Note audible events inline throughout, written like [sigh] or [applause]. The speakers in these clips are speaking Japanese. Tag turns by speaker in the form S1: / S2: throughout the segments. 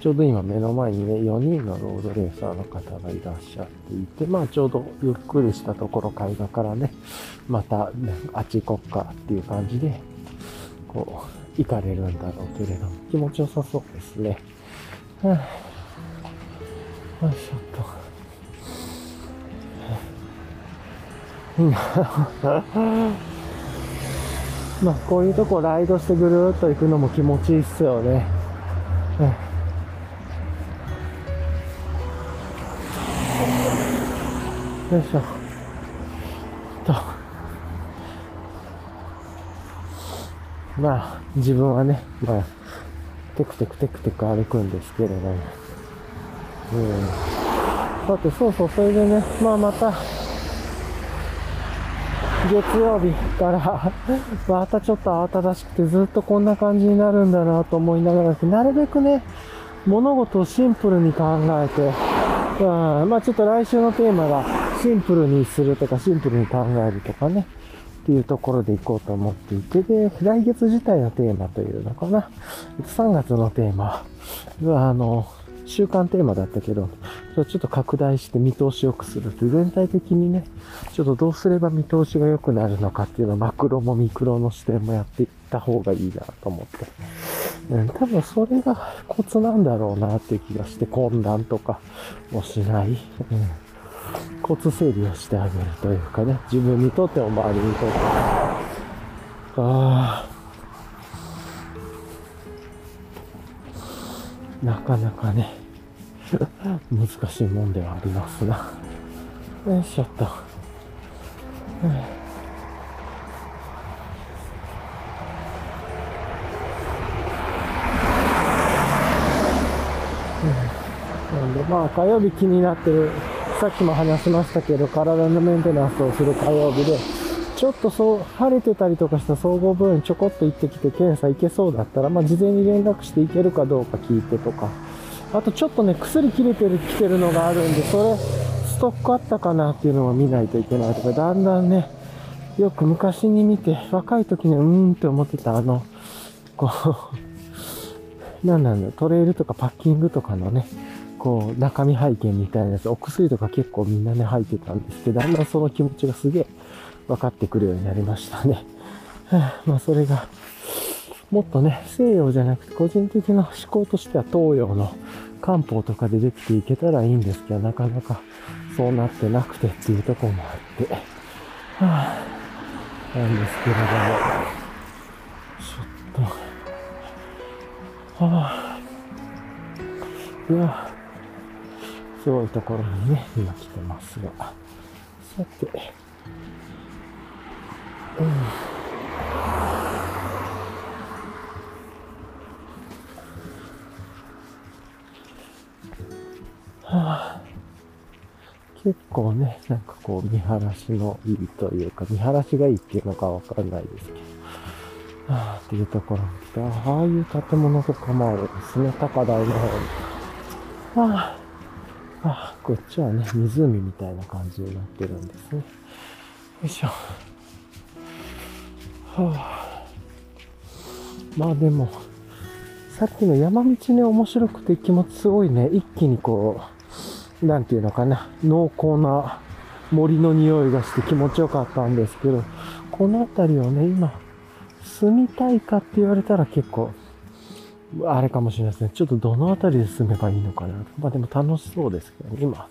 S1: ちょうど今目の前にね、4人のロードレーサーの方がいらっしゃっていて、まあちょうどゆっくりしたところ海岸からね、また、ね、あっちこっかっていう感じで、こう、行かれるんだろうけれども、気持ちよさそうですね。はあ、よいしょっと。[laughs] まあこういうとこライドしてぐるーっと行くのも気持ちいいっすよね。よいしょ。と。まあ、自分はね、まあ、テクテクテクテク歩くんですけれども。うん。さて、そうそう、それでね、まあまた、月曜日から [laughs] またちょっと慌ただしくてずっとこんな感じになるんだなと思いながら、なるべくね、物事をシンプルに考えて、うん、まあちょっと来週のテーマがシンプルにするとかシンプルに考えるとかね、っていうところでいこうと思っていて、で、来月自体のテーマというのかな。3月のテーマは、あの、週間テーマだったけど、それちょっと拡大して見通し良くするという、全体的にね、ちょっとどうすれば見通しが良くなるのかっていうのをマクロもミクロの視点もやっていった方がいいなと思って。うん、多分それがコツなんだろうなっていう気がして、混乱とかもしない。うんコツ整理をしてあげるというかね、自分にとっても周りにとっても。ああ。なかなかね、[laughs] 難しいもんではありますな。よいしょっと。なんでまあ火曜日気になってるさっきも話しましたけど体のメンテナンスをする火曜日でちょっとそう晴れてたりとかした総合病院ちょこっと行ってきて検査行けそうだったら、まあ、事前に連絡して行けるかどうか聞いてとか。あとちょっとね、薬切れてる、来てるのがあるんで、それ、ストックあったかなっていうのを見ないといけないとか、だんだんね、よく昔に見て、若い時にうーんって思ってたあの、こう、なんなんだ、トレイルとかパッキングとかのね、こう、中身拝見みたいなやつ、お薬とか結構みんなね、入ってたんですけど、だんだんその気持ちがすげえ分かってくるようになりましたね。[laughs] まあ、それが、もっとね、西洋じゃなくて個人的な思考としては東洋の漢方とかでできていけたらいいんですけど、なかなかそうなってなくてっていうとこもあって、はぁ、なんですけれども、ちょっと、はぁ、いや、すごいところにね、今来てますが、さて、うん。はあ、結構ね、なんかこう見晴らしのいいというか、見晴らしがいいっていうのかわかんないですけど、はあ、っていうところに来て、ああいう建物とかもあるんですね、高台の方に。はあ、ああ、こっちはね、湖みたいな感じになってるんですね。よいしょ。はあ、まあでも、さっきの山道ね、面白くて気持ちすごいね、一気にこう、なんていうのかな、濃厚な森の匂いがして気持ちよかったんですけど、この辺りをね、今、住みたいかって言われたら結構、あれかもしれないですね。ちょっとどの辺りで住めばいいのかな。まあでも楽しそうですけどね。今、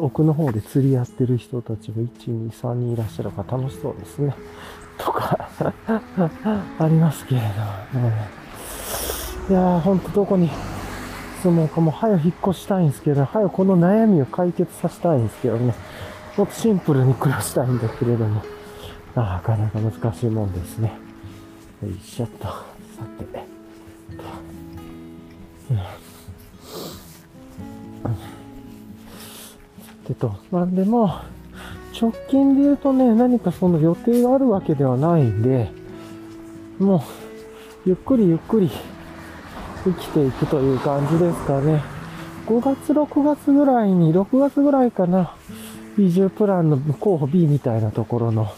S1: 奥の方で釣りやってる人たちが1、2、3人いらっしゃるから楽しそうですね。[laughs] とか [laughs] ありますけれど、ね。いやー、ほんとどこに住もうかも早引っ越したいんですけど、早この悩みを解決させたいんですけどね。もっとシンプルに暮らしたいんだけれども、なかなか難しいもんですね。よいしょっと。さて。てと、なんでも、直近で言うとね、何かその予定があるわけではないんで、もう、ゆっくりゆっくり生きていくという感じですかね。5月、6月ぐらいに、6月ぐらいかな、移住プランの候補 B みたいなところの、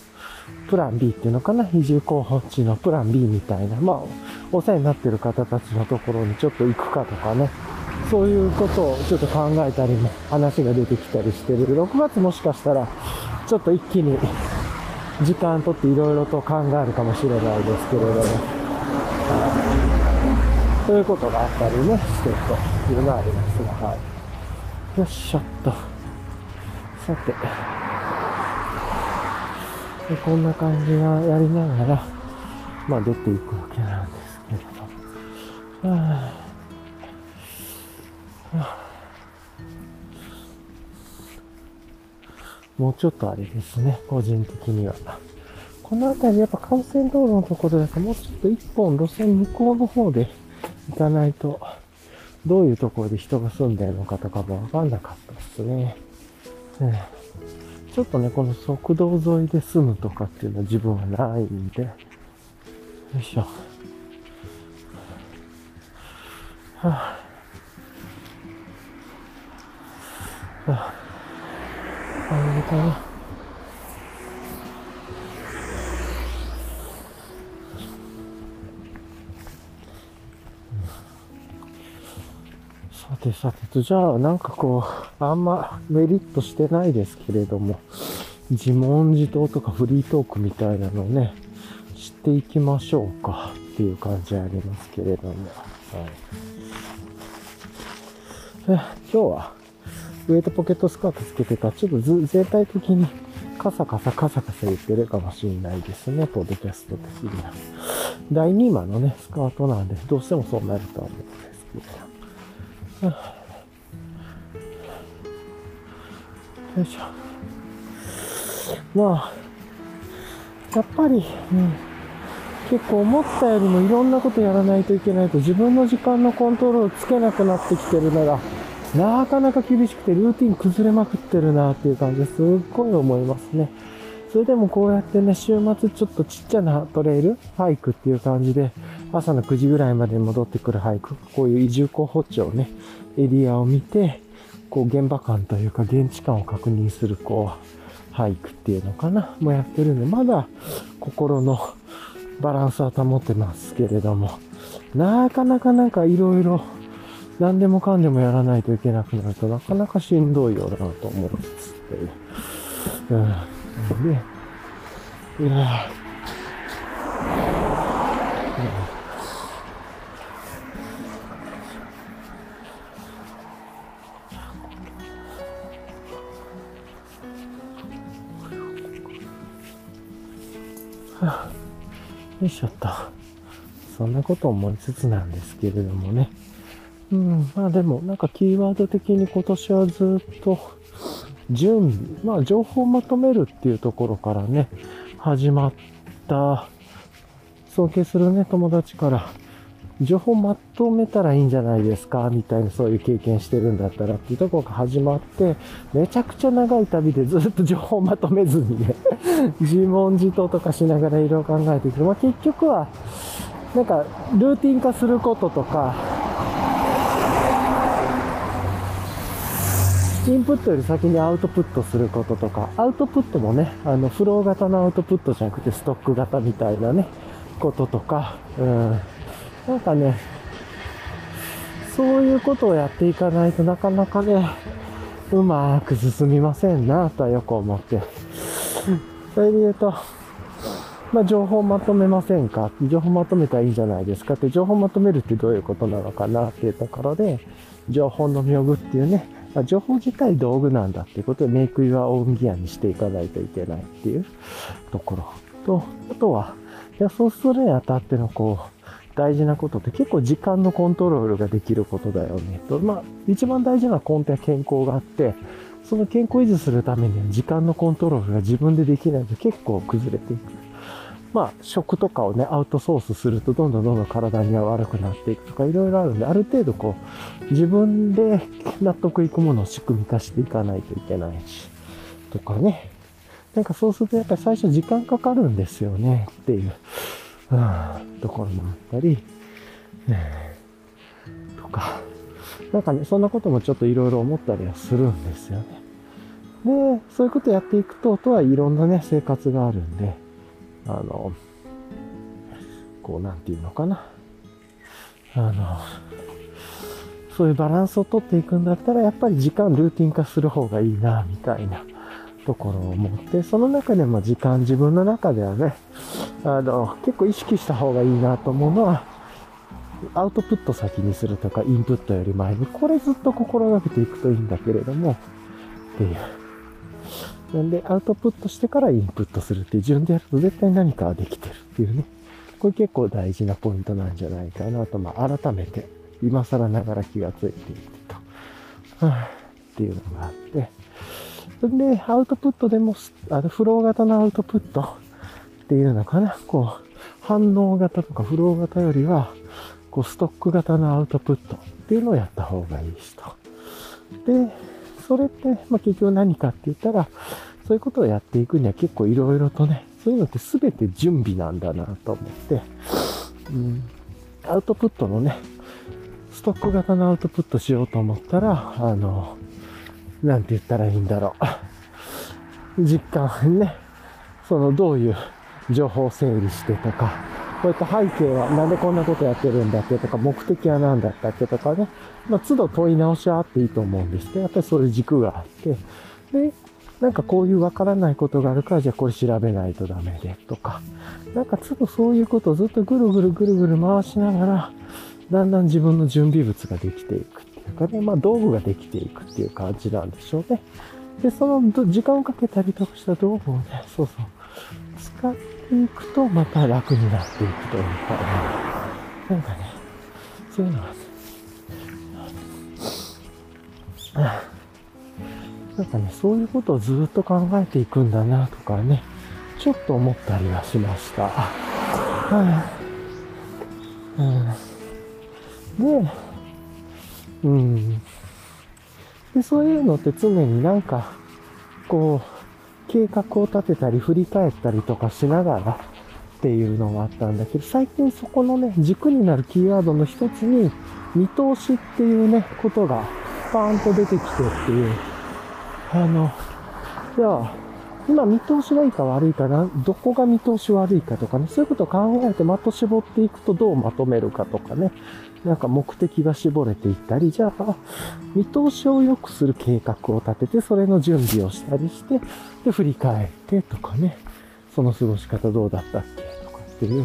S1: プラン B っていうのかな、移住候補地のプラン B みたいな、まあ、お世話になってる方たちのところにちょっと行くかとかね、そういうことをちょっと考えたりも話が出てきたりしてる。6月もしかしたら、ちょっと一気に時間とっていろいろと考えるかもしれないですけれども、そういうことがあったりね、してるというのはありますが、はい。よっしょっと。さて。でこんな感じがやりながら、まあ出ていくわけなんですけれども。はあもうちょっとあれですね、個人的には。この辺りやっぱ幹線道路のところだともうちょっと一本路線向こうの方で行かないと、どういうところで人が住んでるのかとかもわかんなかったですね。うんちょっとね、この側道沿いで住むとかっていうのは自分はないんで、よいしょ。はあ、はああれかな。さてさてと、じゃあなんかこう、あんまメリットしてないですけれども、自問自答とかフリートークみたいなのをね、していきましょうかっていう感じありますけれども。はい、今日はウエイトポケットスカートつけてたら、ちょっとず全体的にカサカサカサカサ言ってるかもしれないですね、ポッドキャスト的には。第2マのね、スカートなんで、どうしてもそうなるとは思うんですけど。よいしょ。まあ、やっぱり、うん、結構思ったよりもいろんなことやらないといけないと自分の時間のコントロールつけなくなってきてるのがなかなか厳しくてルーティン崩れまくってるなっていう感じですっごい思いますね。それでもこうやってね、週末ちょっとちっちゃなトレイル、ハイクっていう感じで、朝の9時ぐらいまで戻ってくるハイク、こういう移住候補地をね、エリアを見て、こう現場感というか現地感を確認する、こう、ハイクっていうのかな、もやってるんで、まだ心のバランスは保ってますけれども、なかなかなんか色々何でもかんでもやらないといけなくなるとなかなかしんどいようだなと思いつつってう。ん。で、いやーよいしょっと。そんなこと思いつつなんですけれどもね。うん、まあでも、なんかキーワード的に今年はずっと、準備、まあ情報をまとめるっていうところからね、始まった、尊敬するね、友達から、情報まとめたらいいんじゃないですかみたいなそういう経験してるんだったらっていうとこが始まって、めちゃくちゃ長い旅でずっと [laughs] 情報まとめずにね、[laughs] 自問自答とかしながらいろいろ考えていく。まあ結局は、なんか、ルーティン化することとか、インプットより先にアウトプットすることとか、アウトプットもね、あの、フロー型のアウトプットじゃなくてストック型みたいなね、こととか、うん。なんかね、そういうことをやっていかないとなかなかね、うまく進みませんな、とはよく思って。それで言うと、まあ、情報まとめませんか？情報まとめたらいいんじゃないですかって、情報まとめるってどういうことなのかなっていうところで、情報の妙具っていうね、ま情報自体道具なんだっていうことで、メイクイワオンギアにしていかないといけないっていうところと、あとは、いや、そうするにあたってのこう、大事なことって結構時間のコントロールができることだよね。と、まあ、一番大事な根底は健康があって、その健康維持するためには時間のコントロールが自分でできないと結構崩れていく。まあ、食とかをね、アウトソースすると、どんどんどんどん体には悪くなっていくとか、いろいろあるんで、ある程度こう、自分で納得いくものを仕組み化していかないといけないし、とかね。なんかそうするとやっぱり最初時間かかるんですよね、っていう、ところもあったり、とか、なんかね、そんなこともちょっといろいろ思ったりはするんですよね。で、そういうことやっていくと、とはいろんなね、生活があるんで、あの、こう、なんていうのかな。あの、そういうバランスをとっていくんだったら、やっぱり時間ルーティン化する方がいいな、みたいなところを思って、その中でも時間、自分の中ではね、あの、結構意識した方がいいなと思うのは、アウトプット先にするとか、インプットより前に、これずっと心がけていくといいんだけれども、っていう。なんで、アウトプットしてからインプットするっていう順でやると絶対何かができてるっていうね。これ結構大事なポイントなんじゃないかなと、まあ、改めて今更ながら気がついていると、はあ、っていうのがあって、それで、アウトプットでも、あの、フロー型のアウトプットっていうのかな、こう、反応型とかフロー型よりは、こう、ストック型のアウトプットっていうのをやった方がいいしと。で、それって、まあ、結局何かって言ったら、そういうことをやっていくには結構いろいろとね、そういうのって全て準備なんだなと思って、うん、アウトプットのね、ストック型のアウトプットしようと思ったら、あの、なんて言ったらいいんだろう。実感ね、そのどういう情報を整理してとか、こういった背景はなんでこんなことやってるんだっけとか、目的は何だったっけとかね、まあ、都度問い直しはあっていいと思うんですけど、やっぱりそういう軸があって、で、なんかこういうわからないことがあるから、じゃあこれ調べないとダメで、とか、なんか都度そういうことをずっとぐるぐるぐるぐる回しながら、だんだん自分の準備物ができていく。かね、まあ道具ができていくっていう感じなんでしょうね。で、その時間をかけたりとかした道具をね、そうそう、使っていくとまた楽になっていくというか、ね、なんかね、そういうのがね、なんかね、そういうことをずっと考えていくんだなとかね、ちょっと思ったりはしました。はい、うん、で、うん。で、そういうのって常になんか、こう、計画を立てたり振り返ったりとかしながらっていうのがあったんだけど、最近そこのね、軸になるキーワードの一つに、見通しっていうね、ことがパーンと出てきてっていうあの、じゃあ、今見通しがいいか悪いかな、どこが見通し悪いかとかね、そういうことを考えて的絞っていくとどうまとめるかとかね、なんか目的が絞れていったり、じゃあ、見通しを良くする計画を立てて、それの準備をしたりして、で、振り返ってとかね、その過ごし方どうだったっけとかっていう、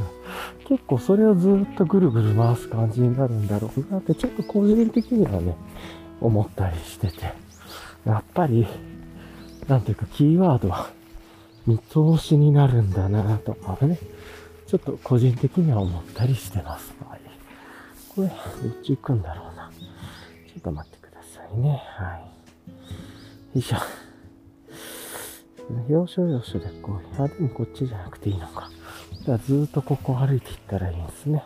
S1: 結構それをずっとぐるぐる回す感じになるんだろうなって、ちょっと個人的にはね、思ったりしてて。やっぱり、なんていうか、キーワードは見通しになるんだなとかね、ちょっと個人的には思ったりしてます。はい。これ、どっち行くんだろうな。ちょっと待ってくださいね。はい。よいしょ。要所要所でこう、あ、でもこっちじゃなくていいのか。じゃあずっとここ歩いていったらいいんですね。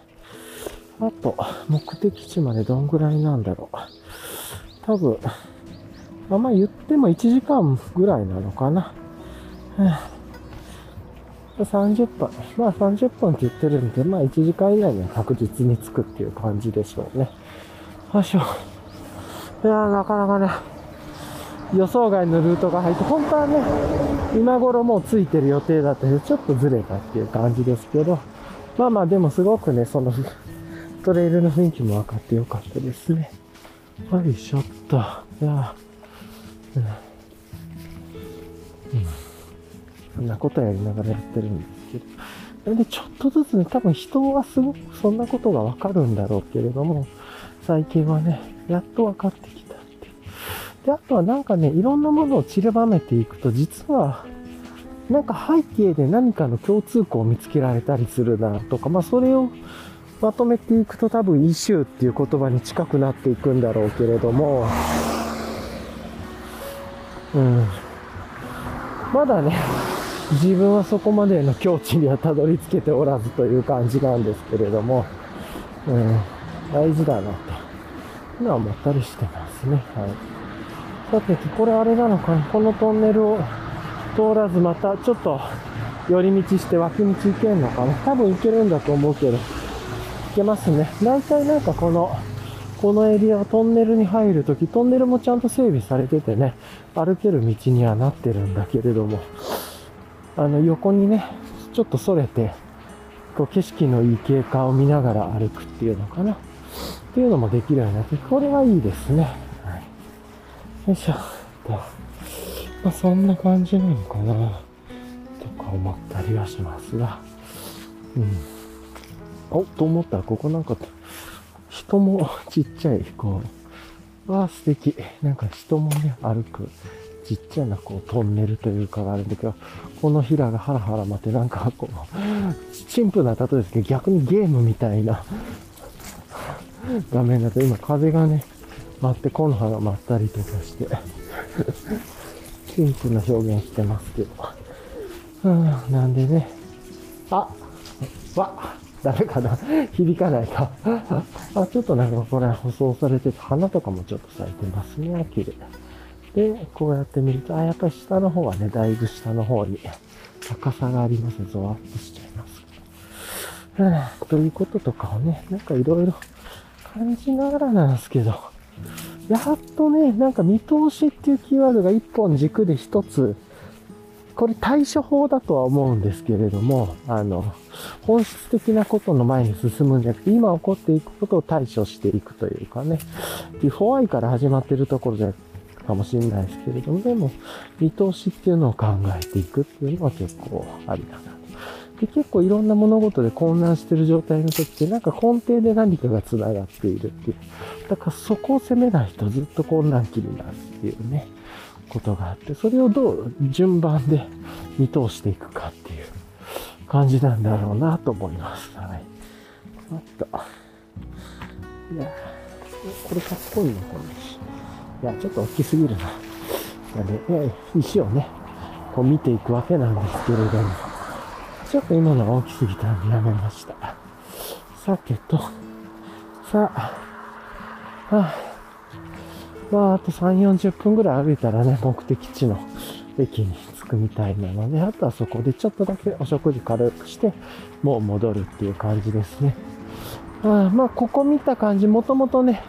S1: あと、目的地までどんぐらいなんだろう。多分、まあ、ま言っても1時間ぐらいなのかな。30分。まあ30分って言ってるんで、まあ1時間以内には確実に着くっていう感じでしょうね。よいしょ。いやなかなかね、予想外のルートが入って、本当はね、今頃もう着いてる予定だったけど、ちょっとずれたっていう感じですけど、まあまあでもすごくね、そのトレイルの雰囲気も分かってよかったですね。よいしょっと。いやうん。んなことやりながらやってるんですけど。なんでちょっとずつね、多分人はすごくそんなことがわかるんだろうけれども、最近はね、やっと分かってきたってで、あとはなんかね、いろんなものを散りばめていくと、実は、なんか背景で何かの共通項を見つけられたりするなとか、まあそれをまとめていくと多分イシューっていう言葉に近くなっていくんだろうけれども、うん。まだね、自分はそこまでの境地にはたどり着けておらずという感じなんですけれども、うん、大事だなと、いうのは思ったりしてますね。はい。さて、これあれなのかな？このトンネルを通らずまたちょっと寄り道して脇道行けんのかな？多分行けるんだと思うけど、行けますね。大体なんかこの、このエリアはトンネルに入るとき、トンネルもちゃんと整備されててね、歩ける道にはなってるんだけれども、あの横にね、ちょっとそれて、こう景色のいい景観を見ながら歩くっていうのかな。っていうのもできるようになって、これはいいですね。はい。よいしょ。と。まあ、そんな感じなのかな、とか思ったりはしますが。うん。お、と思ったら、ここなんか、人もちっちゃい、こう、わあ、素敵。なんか人もね、歩く、ちっちゃなこうトンネルというかがあるんだけど、このヒラがハラハラ待ってなんかこう、シンプルな例えですけど、逆にゲームみたいな画面だと今風がね、舞って木の葉が舞ったりとかしてシンプルな表現してますけど。うん、なんでね、あわダメかな響かないかあ、ちょっとなんかこれ舗装されてて、花とかもちょっと咲いてますね。綺麗。で、こうやって見ると、あ、やっぱり下の方はね、だいぶ下の方に高さがありますね。ゾワッとしちゃいます。うん、ということとかをね、なんかいろいろ感じながらなんですけど、やっとね、なんか見通しっていうキーワードが一本軸で一つ、これ対処法だとは思うんですけれども、あの、本質的なことの前に進むんじゃなくて、今起こっていくことを対処していくというかね、ビフォーアイから始まってるところじゃなくてかもしれないですけれども、でも、見通しっていうのを考えていくっていうのは結構ありだな。で、結構いろんな物事で混乱してる状態の時って、なんか根底で何かが繋がっているっていう。だからそこを攻めないとずっと混乱期になるっていうね、ことがあって、それをどう順番で見通していくかっていう感じなんだろうなと思います。はい。あった。いや、これかっこいいね、この。いや、ちょっと大きすぎるな。で、石をね、こう見ていくわけなんですけれども、ちょっと今のは大きすぎたんでやめました。さけと、さあ、はあ、まあ、あと3、40分ぐらい歩いたらね、目的地の駅に着くみたいなので、あとはそこでちょっとだけお食事軽くして、もう戻るっていう感じですね。あまあ、ここ見た感じ、もともとね、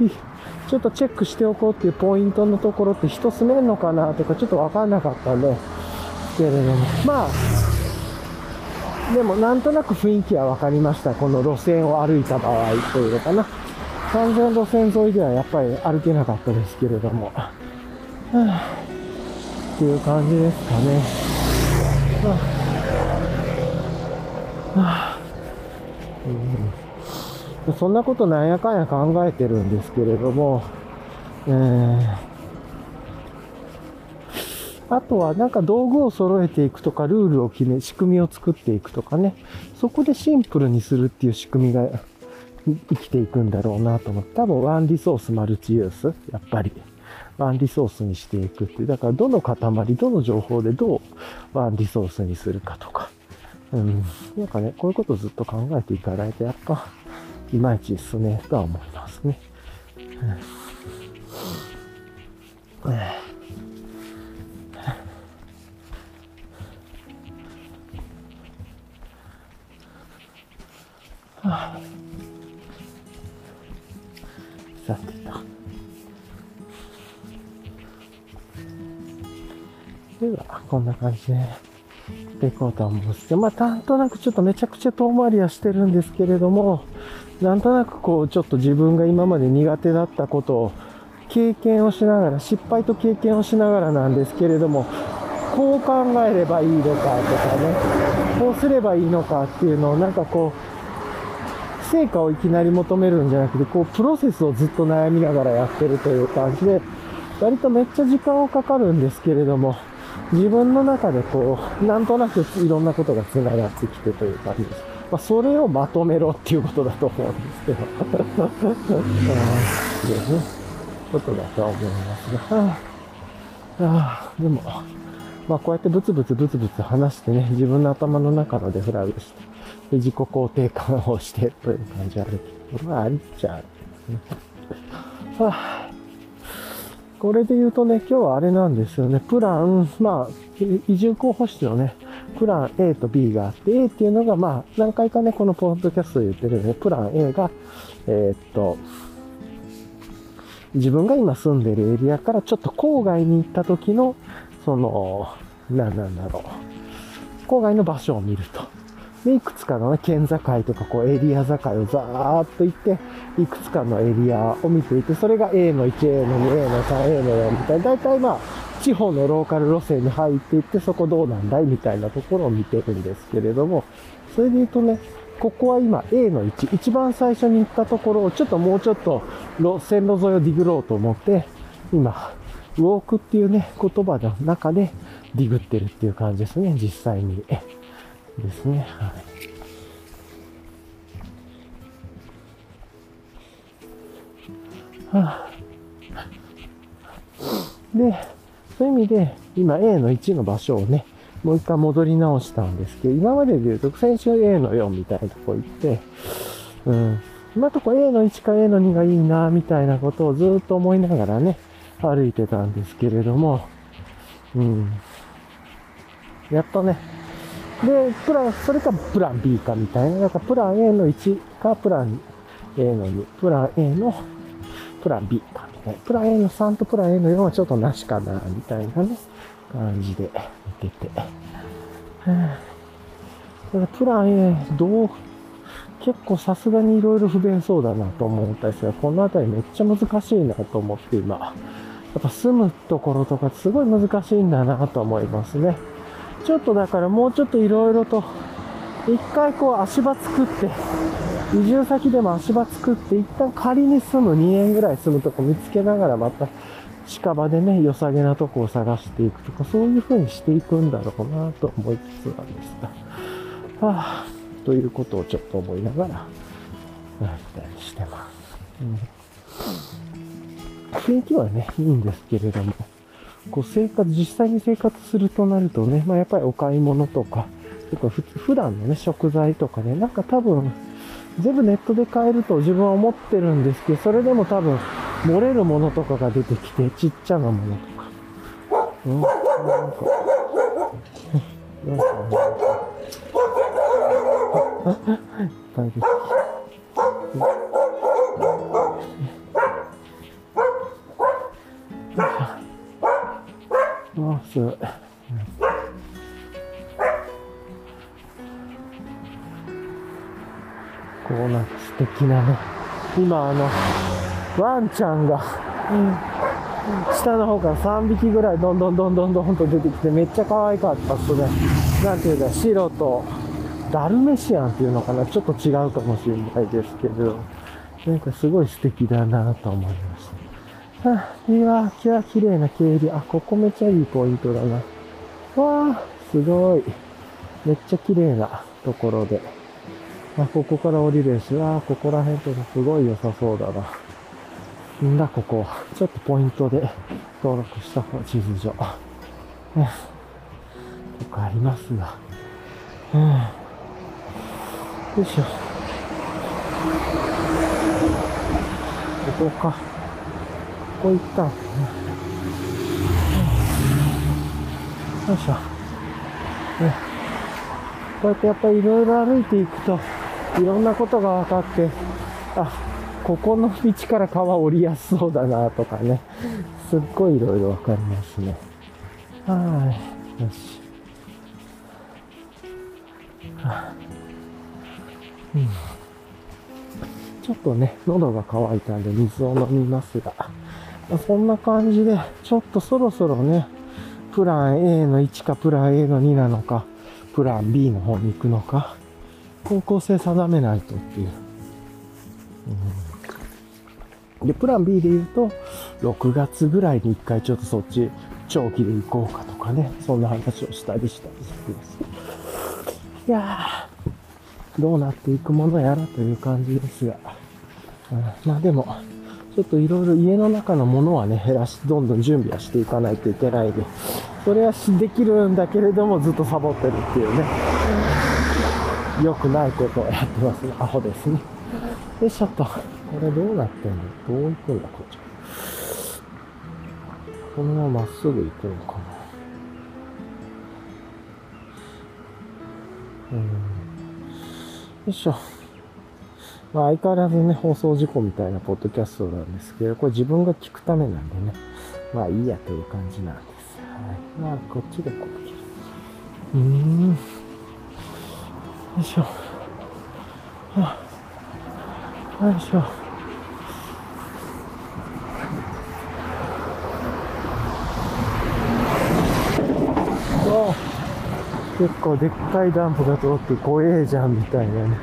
S1: ちょっとチェックしておこうっていうポイントのところって人住めんのかなとかちょっとわかんなかったんで、けれども、まあ、でもなんとなく雰囲気は分かりました。この路線を歩いた場合というのかな。完全路線沿いではやっぱり歩けなかったですけれども、はあ、っていう感じですかね。はあ。はあ。うん。そんなことなんやかんや考えてるんですけれども、えー、あとはなんか道具を揃えていくとか、ルールを決め、仕組みを作っていくとかね、そこでシンプルにするっていう仕組みが生きていくんだろうなと思って、多分ワンリソースマルチユース、やっぱり。ワンリソースにしていくって。だからどの塊、どの情報でどうワンリソースにするかとか。うん。なんかね、こういうことずっと考えていかないと、やっぱ、いまいちですね、とは思いますね。さてと。では、こんな感じで、ていこうと思うんですけど、まあ、なんとなくちょっとめちゃくちゃ遠回りはしてるんですけれども、なんとなくこう、ちょっと自分が今まで苦手だったことを経験をしながら、失敗と経験をしながらなんですけれども、こう考えればいいのかとかね、こうすればいいのかっていうのをなんかこう、成果をいきなり求めるんじゃなくて、こう、プロセスをずっと悩みながらやってるという感じで、割とめっちゃ時間をかかるんですけれども、自分の中でこう、なんとなくいろんなことが繋がってきてという感じです。まあ、それをまとめろっていうことだと思うんですけど。そういうね、ことだと思いますが。はあ、でも、まあこうやってブツブツブツブツ話してね、自分の頭の中のデフラグして、自己肯定感をしてという感じあるけど、まあありっちゃあるんですね。はあこれで言うとね、今日はあれなんですよね。プラン、まあ、移住候補室のね、プラン A と B があって、A っていうのが、まあ、何回かね、このポッドキャストで言ってるね、プラン A が、えー、っと、自分が今住んでるエリアからちょっと郊外に行った時の、その、何なんだろう。郊外の場所を見ると。で、いくつかのね、県境とか、こう、エリア境をざーっと行って、いくつかのエリアを見ていて、それが A の1、A の2、A の3、A の4みたいな、大体まあ、地方のローカル路線に入っていって、そこどうなんだいみたいなところを見てるんですけれども、それで言うとね、ここは今 A の1、一番最初に行ったところをちょっともうちょっと線路沿いをディグろうと思って、今、ウォークっていうね、言葉の中でディグってるっていう感じですね、実際に。ですね。はい。はあ、で、そういう意味で、今 A の1の場所をね、もう一回戻り直したんですけど、今までで言うと、先週 A の4みたいなとこ行って、うん、今とこ A の1か A の2がいいな、みたいなことをずっと思いながらね、歩いてたんですけれども、うん。やっとね、で、プラン、それかプラン B かみたいな。だからプラン A の1かプラン A の2、プラン A のプラン B かプラン A の3とプラン A の4はちょっとなしかな、みたいなね、感じで見てて。ただプラン A、どう、結構さすがに色々不便そうだなと思ったんですが、この辺りめっちゃ難しいなと思って今、やっぱ住むところとかすごい難しいんだなと思いますね。ちょっとだからもうちょっと色々と、一回こう足場作って、移住先でも足場作って、一旦仮に住む2年ぐらい住むとこ見つけながらまた近場でね、良さげなとこを探していくとか、そういう風にしていくん。だろうなと思いつつなん。ですが、はあ、ということをちょっと思いながら、やったりしてます。うん、雰囲気はね、いいん。ですけれども、こう生活、実際に生活するとなるとね、まあやっぱりお買い物とか、とか普段のね、食材とかね、なん。か多分、全部ネットで買えると自分は思ってるんですけど、それでも多分、漏れるものとかが出てきて、ちっちゃなものとか。うん、なんか、なんか、いっぱい出てきて。あ、すごい。こうな素敵なね。今あの、ワンちゃんが、うん、下の方から3匹ぐらいどんどんどんどんどんと出てきてめっちゃ可愛かったっすね。なんていうか、白とダルメシアンっていうのかな？ちょっと違うかもしれないですけど、なんかすごい素敵だなと思いました。あ、いや、きゃ綺麗な経理。あ、ここめっちゃいいポイントだな。わあ、すごい。めっちゃ綺麗なところで。あ、ここから降りるし、あ、ここら辺とかすごい良さそうだな。んだ、ここ。ちょっとポイントで登録した地図上。ね、とかありますが。うん。よいしょ。ここか。ここ行ったんですね。よいしょ。ね、こうやってやっぱりいろいろ歩いていくと、いろんなことが分かって、あ、ここの道から川降りやすそうだなとかね、すっごいいろいろ分かりますね。はい。よし。はあ、うん。ちょっとね、喉が渇いたんで水を飲みますが。そんな感じで、ちょっとそろそろね、プラン A の1かプラン A の2なのか、プラン B の方に行くのか、方向性定めないとっていう。うん、で、プラン B で言うと、6月ぐらいに一回ちょっとそっち長期で行こうかとかね、そんな話をしたりしたりしてます。いやー、どうなっていくものやらという感じですが、うん、まあでも、ちょっといろいろ家の中のものはね、減らし、どんどん準備はしていかないといけないで、それはできるんだけれども、ずっとサボってるっていうね、良くないことをやってますね。アホですね。よいしょっと。これどうなってんの？どう行くんだ、こっち。このまままっすぐ行くのかな。うん。よいしょ。まあ、相変わらずね、放送事故みたいなポッドキャストなんですけど、これ自分が聞くためなんでね、まあいいやという感じなんです。はい。まあ、こっちでこう。うーん。よいしょ。あ、よいしょ。あ結構でっかいダンプが通って怖えじゃんみたいなね、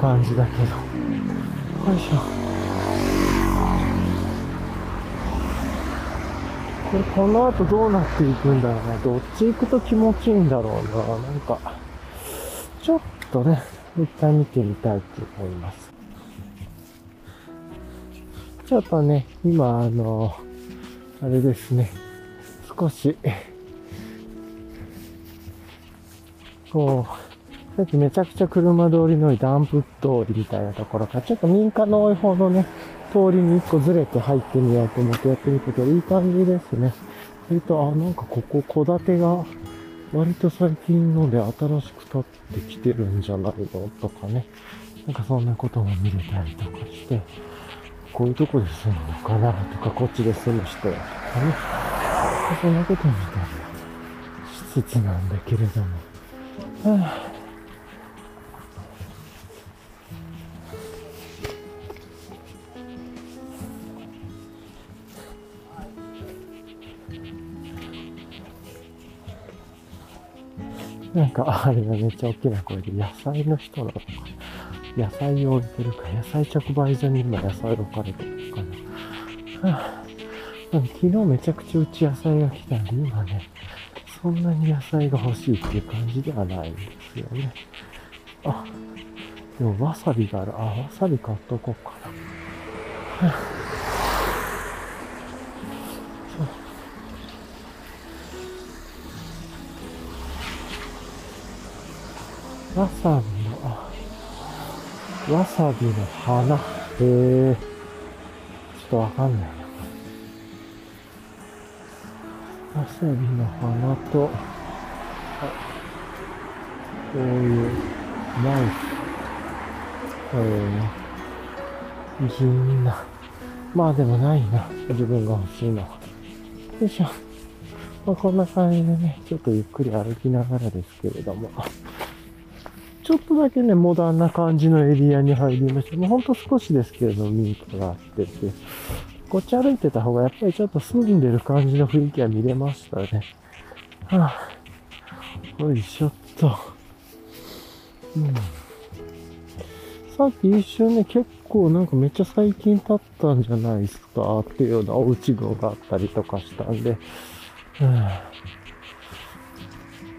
S1: 感じだけど。よいしょ。これこの後どうなっていくんだろうな。どっち行くと気持ちいいんだろうな。なんか、ちょっとね、一回見てみたいと思います。ちょっとね、今、あの、あれですね、少し、こう、さっきめちゃくちゃ車通りの多いダンプ通りみたいなところから、ちょっと民家の多い方のね、通りに一個ずれて入ってみようと思ってやってみたけど、いい感じですね。それと、あ、なんかここ、戸建てが、割と最近ので新しく立ってきてるんじゃないのとかね。なんかそんなことも見れたりとかして、こういうとこで住むのかなとか、こっちで住む人やとかね。そんなことみたりしつつなんだけれども。はあなんか、あれがめっちゃ大きな声で、野菜の人なのか。野菜を置いてるか、野菜直売所に今野菜置かれてるかな。はあ、昨日めちゃくちゃうち野菜が来たんで、今ね、そんなに野菜が欲しいっていう感じではないんですよね。あ、でもわさびがある。あ、わさび買っとこうかな。わさびの、わさびの花。へえ。ちょっとわかんないな。わさびの花と、こういう、ナイフ。えー、銀な。まあでもないな。自分が欲しいのは。よいしょ。まあ、こんな感じでね、ちょっとゆっくり歩きながらですけれども。ちょっとだけね、モダンな感じのエリアに入りました。もうほんと少しですけれども、民家があってて、こっち歩いてた方がやっぱりちょっと住んでる感じの雰囲気は見れましたね。はぁ、あ、よいしょっと。うん。さっき一瞬ね、結構なんかめっちゃ最近経ったんじゃないですかっていうようなお家群があったりとかしたんで、うん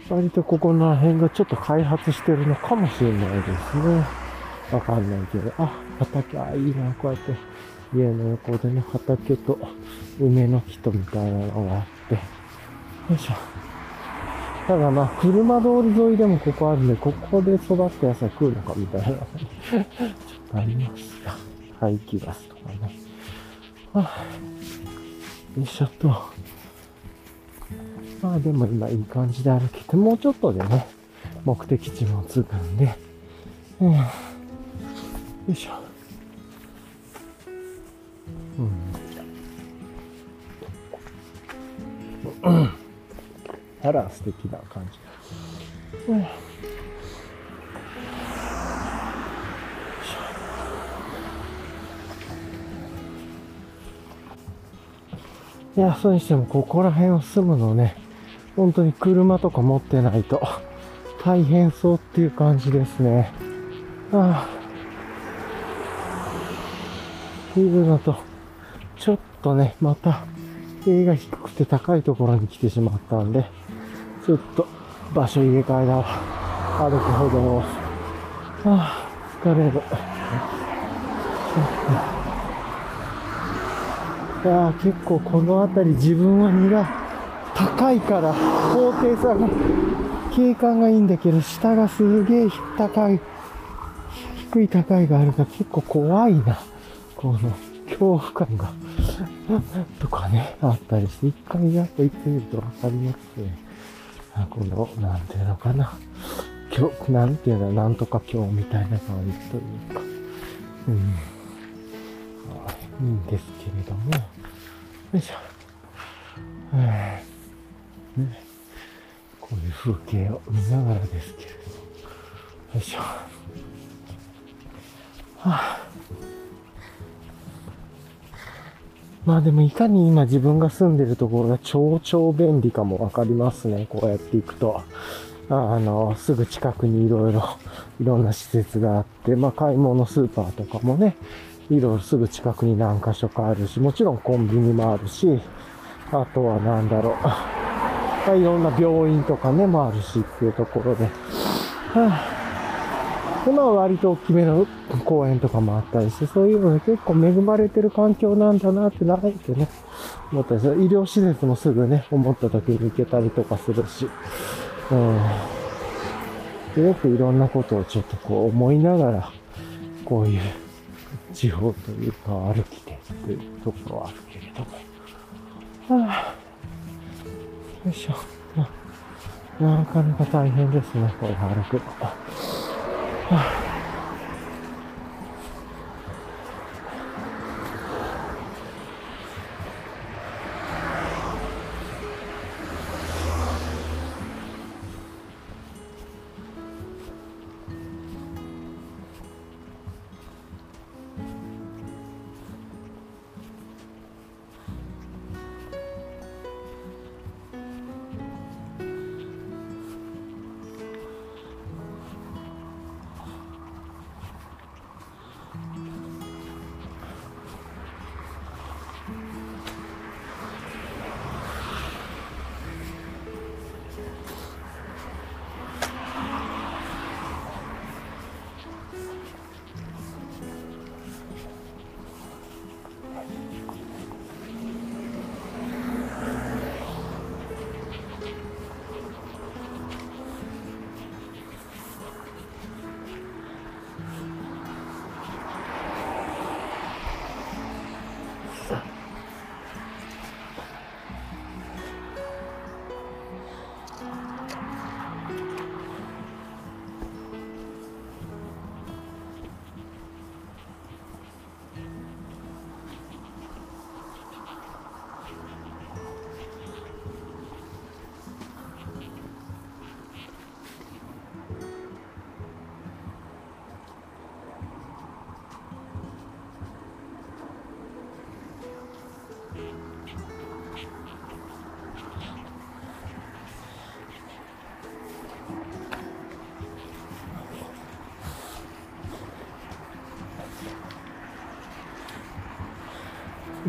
S1: 割とここの辺がちょっと開発してるのかもしれないですね。わかんないけど。あ、畑、あ、いいな、こうやって家の横でね、畑と梅の木とみたいなのがあって。よいしょ。ただまあ、車通り沿いでもここあるんで、ここで育った野菜食うのかみたいな。ちょっとありますが。排気ガスとかね。はあ、よいしょっと。まあでも今いい感じで歩けて、もうちょっとでね、目的地も着くんで、うん、よいしょ。うん。あら、素敵な感じ。うんいや、それにしても、ここら辺を住むのね、本当に車とか持ってないと大変そうっていう感じですね。ああ。いうのと、ちょっとね、また、家が低くて高いところに来てしまったんで、ちょっと場所入れ替えだわ。歩くほどを。ああ、疲れる。いや結構この辺り自分は荷が高いから高低差が景観がいいんだけど下がすげえ高い低い高いがあるから結構怖いな。この恐怖感が。とかねあったりして一回やっと行ってみるとわかりますね。このなんていうのかな。今日なんていうのなんとか今日みたいな感じというか。うん。いいんですけれども、よいしょ。ね、こういう風景を見ながらですけれどよいしょ。はあ、まあでもいかに今自分が住んでるところが超超便利かもわかりますね。こうやっていくと。あの、すぐ近くにいろいろ、いろんな施設があって、まあ買い物スーパーとかもね、いろいろすぐ近くに何箇所かあるし、もちろんコンビニもあるし、あとはなんだろう。まあ、いろんな病院とかね、もあるしっていうところで。はあ、で、まあ割と大きめの公園とかもあったりして、そういうので結構恵まれてる環境なんだなって慣れてね、思ったりする。医療施設もすぐね、思った時に行けたりとかするし。うん。すごくいろんなことをちょっとこう思いながら、こういう地方というか歩きてっていうところはあるけれども。はあ、よいしょ。なかなか大変ですね、これ歩くの。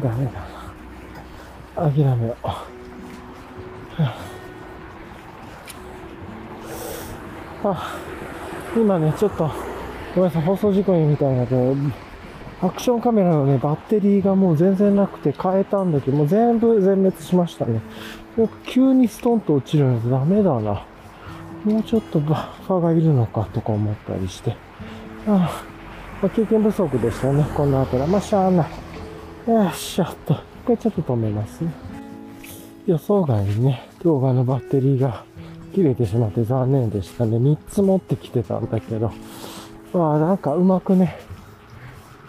S1: ダメだ。諦めよう。あ、今ね、ちょっと、ごめんなさい、放送事故にみたいなで、アクションカメラのね、バッテリーがもう全然なくて変えたんだけど、もう全部全滅しましたね。急にストンと落ちるのダメだな。もうちょっとバッファがいるのかとか思ったりして。ああ、まあ、経験不足でしたね、この後は。まあ、しゃあない。よっしゃっと。これちょっと止めますね。予想外にね、動画のバッテリーが切れてしまって残念でしたね。3つ持ってきてたんだけど、まあなんかうまくね、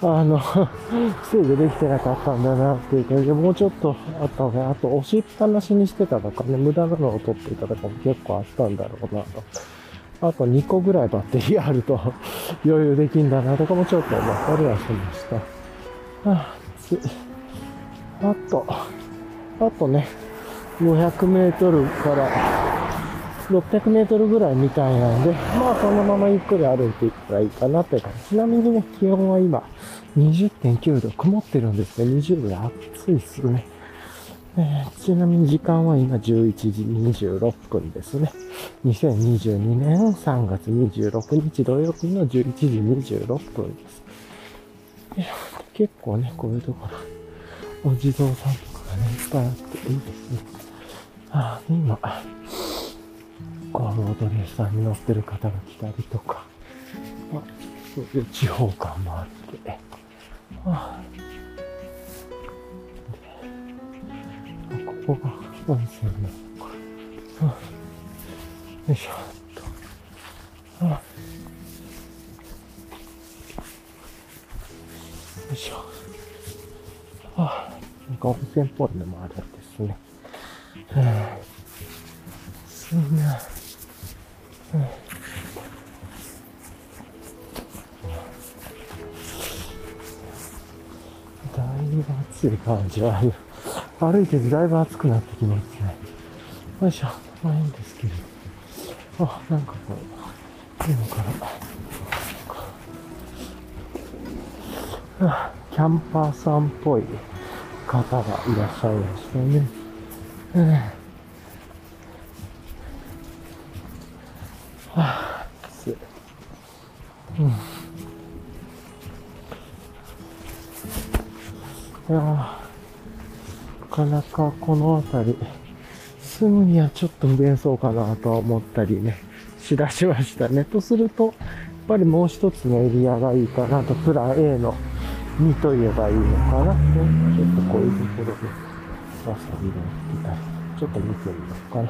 S1: あの、[laughs] 制御できてなかったんだなっていう感じで、もうちょっとあったので、あと押しっぱなしにしてたとかね、無駄なのを取っていたとかも結構あったんだろうなと。あと2個ぐらいバッテリーあると余裕できんだなとかもちょっと思ったりはしました。あと、あとね、500メートルから600メートルぐらいみたいなんで、まあそのままゆっくり歩いていったらいいかなって感じ。ちなみにね、気温は今20.9度、曇ってるんですね。20度で暑いっすね。えー、ちなみに時間は今11時26分ですね。2022年3月26日土曜日の11時26分です。結構ね、こういうところ、お地蔵さんとかがね、いっぱいあっていいですね。ああ、今、こう、ロードレーサーに乗ってる方が来たりとか、あそういう地方感もあって、ああここが温泉の、あよいしょっと。あよいしょ。あ、なんか温泉っぽいのもあるんですね。うん、すげえ。うんだいぶ暑い感じはある。歩いててだいぶ暑くなってきますね。よいしょ。まあいいんですけど。あ、なんかこう、いいのかな。キャンパーさんっぽい方がいらっしゃいましたね。うん、はあ、うん。いやなかなかこの辺り、住むにはちょっと不便そうかなと思ったりね、しだしましたね。とすると、やっぱりもう一つのエリアがいいかなと、プラン A の2と言えばいいのかな。ちょっとこういうところで、わさびが売ってたり、ちょっと見てみようかな。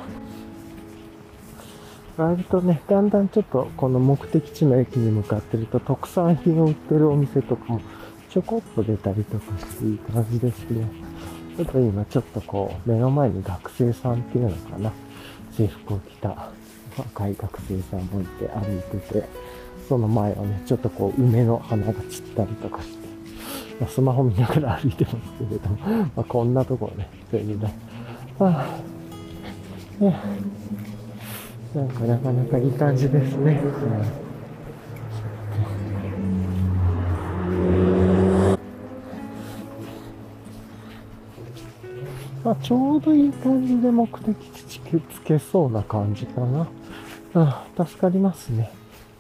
S1: 割とね、だんだんちょっとこの目的地の駅に向かってると特産品を売ってるお店とかもちょこっと出たりとかしていい感じですね。ちょっと今ちょっとこう目の前に学生さんっていうのかな。制服を着た若い学生さんもいて歩いてて、その前をね、ちょっとこう梅の花が散ったりとかして、まあ、スマホ見ながら歩いてますけれども、まあ、こんなところね、そういうね、ああ、なんかなかなかいい感じですね。まあ、ちょうどいい感じで目的地つけそうな感じかな。あ助かりますね。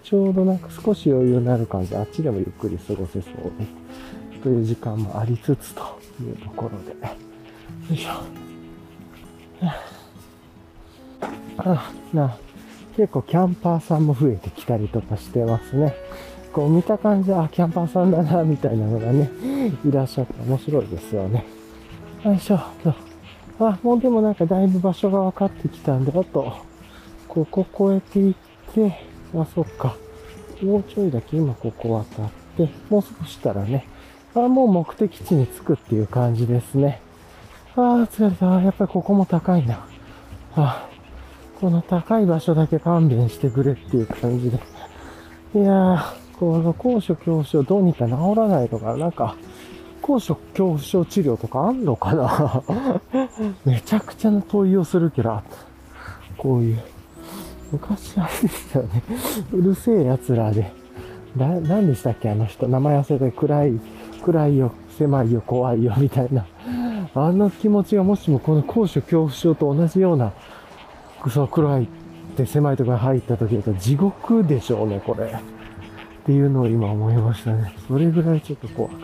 S1: ちょうどなんか少し余裕になる感じ。あっちでもゆっくり過ごせそうで。という時間もありつつというところで。よいしょ。あ、な、結構キャンパーさんも増えてきたりとかしてますね。こう見た感じ、あ、キャンパーさんだな、みたいなのがね、いらっしゃって面白いですよね。よいしょ、あ、もうでもなんかだいぶ場所が分かってきたんで、あと、ここ越えていって、あ、そっか。もうちょいだけ今ここ渡って、もう少したらね、あ、もう目的地に着くっていう感じですね。ああ、疲れた。やっぱりここも高いな。あこの高い場所だけ勘弁してくれっていう感じで。いやー、この高所恐怖症どうにか治らないとか、なんか、高所恐怖症治療とかあんのかな？[laughs] めちゃくちゃな問いをするけど、こういう。昔あれでしたよね。うるせえ奴らで。な、何でしたっけあの人。名前忘れて暗い、暗いよ、狭いよ、怖いよ、みたいな。あの気持ちがもしもこの高所恐怖症と同じような、その暗いって狭いところに入った時だと地獄でしょうね、これ。っていうのを今思いましたね。それぐらいちょっと怖くて。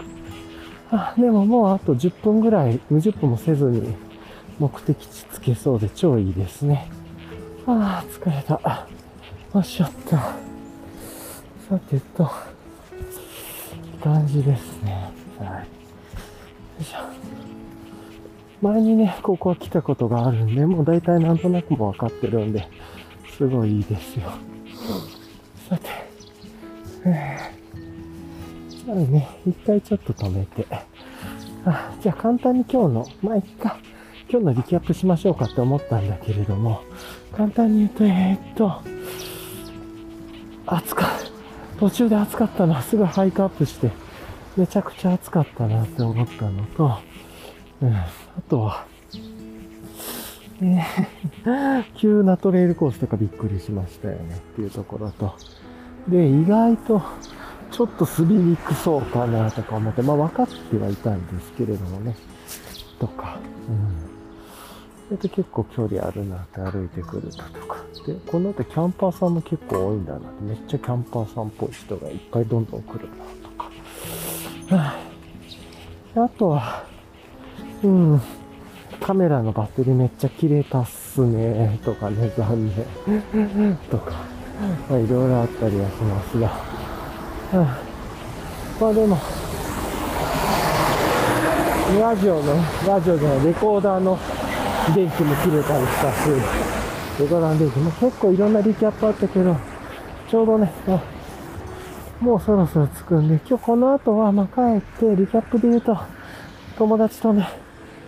S1: あ、でももうあと10分ぐらい、20分もせずに目的地つけそうで超いいですね。ああ、疲れた。よっしゃった。さてと、感じですね。はい。よいしょ。前にね、ここは来たことがあるんで、もう大体なんとなくも分かってるんで、すごいいいですよ。さて、えー、じゃあね、一回ちょっと止めて、あ、じゃあ簡単に今日の、まあいっか、今日のリキャップしましょうかって思ったんだけれども、簡単に言うと、えー、っと、暑かっ、途中で暑かったな、すぐハイクアップして、めちゃくちゃ暑かったなって思ったのと、うん、あとは、え、[laughs] 急なトレイルコースとかびっくりしましたよねっていうところと、で、意外と、ちょっと滑りにくそうかなとか思って、まあ分かってはいたんですけれどもね、とか、うん。それで結構距離あるなって歩いてくるととか。で、この後キャンパーさんも結構多いんだなって、めっちゃキャンパーさんっぽい人がいっぱいどんどん来るなとか。はあ、とは、うん、カメラのバッテリーめっちゃ切れたっすね、とかね、残念。とか、まあいろいろあったりはしますが。はあ、まあでも、ラジオの、ラジオじゃない、レコーダーの電気も切れたりしたし、レゴラン電気も結構いろんなリキャップあったけど、ちょうどね、もうそろそろ着くんで、今日この後は、ま、帰って、リキャップで言うと、友達とね、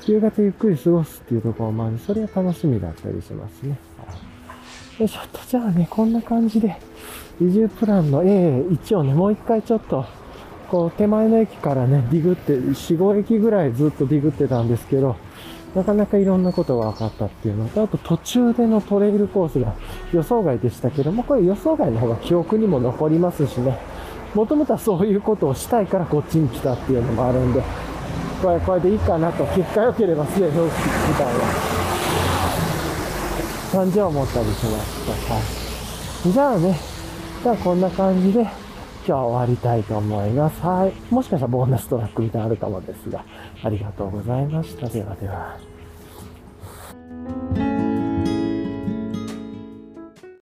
S1: 夕方ゆっくり過ごすっていうところもあるそれは楽しみだったりしますね。よいしょっと、じゃあね、こんな感じで、移住プランの A1 をね、もう一回ちょっと、こう手前の駅からね、ディグって、4、5駅ぐらいずっとディグってたんですけど、なかなかいろんなことが分かったっていうのと、あと途中でのトレイルコースが予想外でしたけども、これ予想外の方が記憶にも残りますしね、もともとはそういうことをしたいからこっちに来たっていうのもあるんで、これ、これでいいかなと、結果良ければすでに大きくみたいな感じは思ったりしました。はい。じゃあね、じゃあこんな感じで、今日は終わりたいと思います。はい。もしかしたらボーナストラックみたいなのあるかもですが、ありがとうございました。ではでは。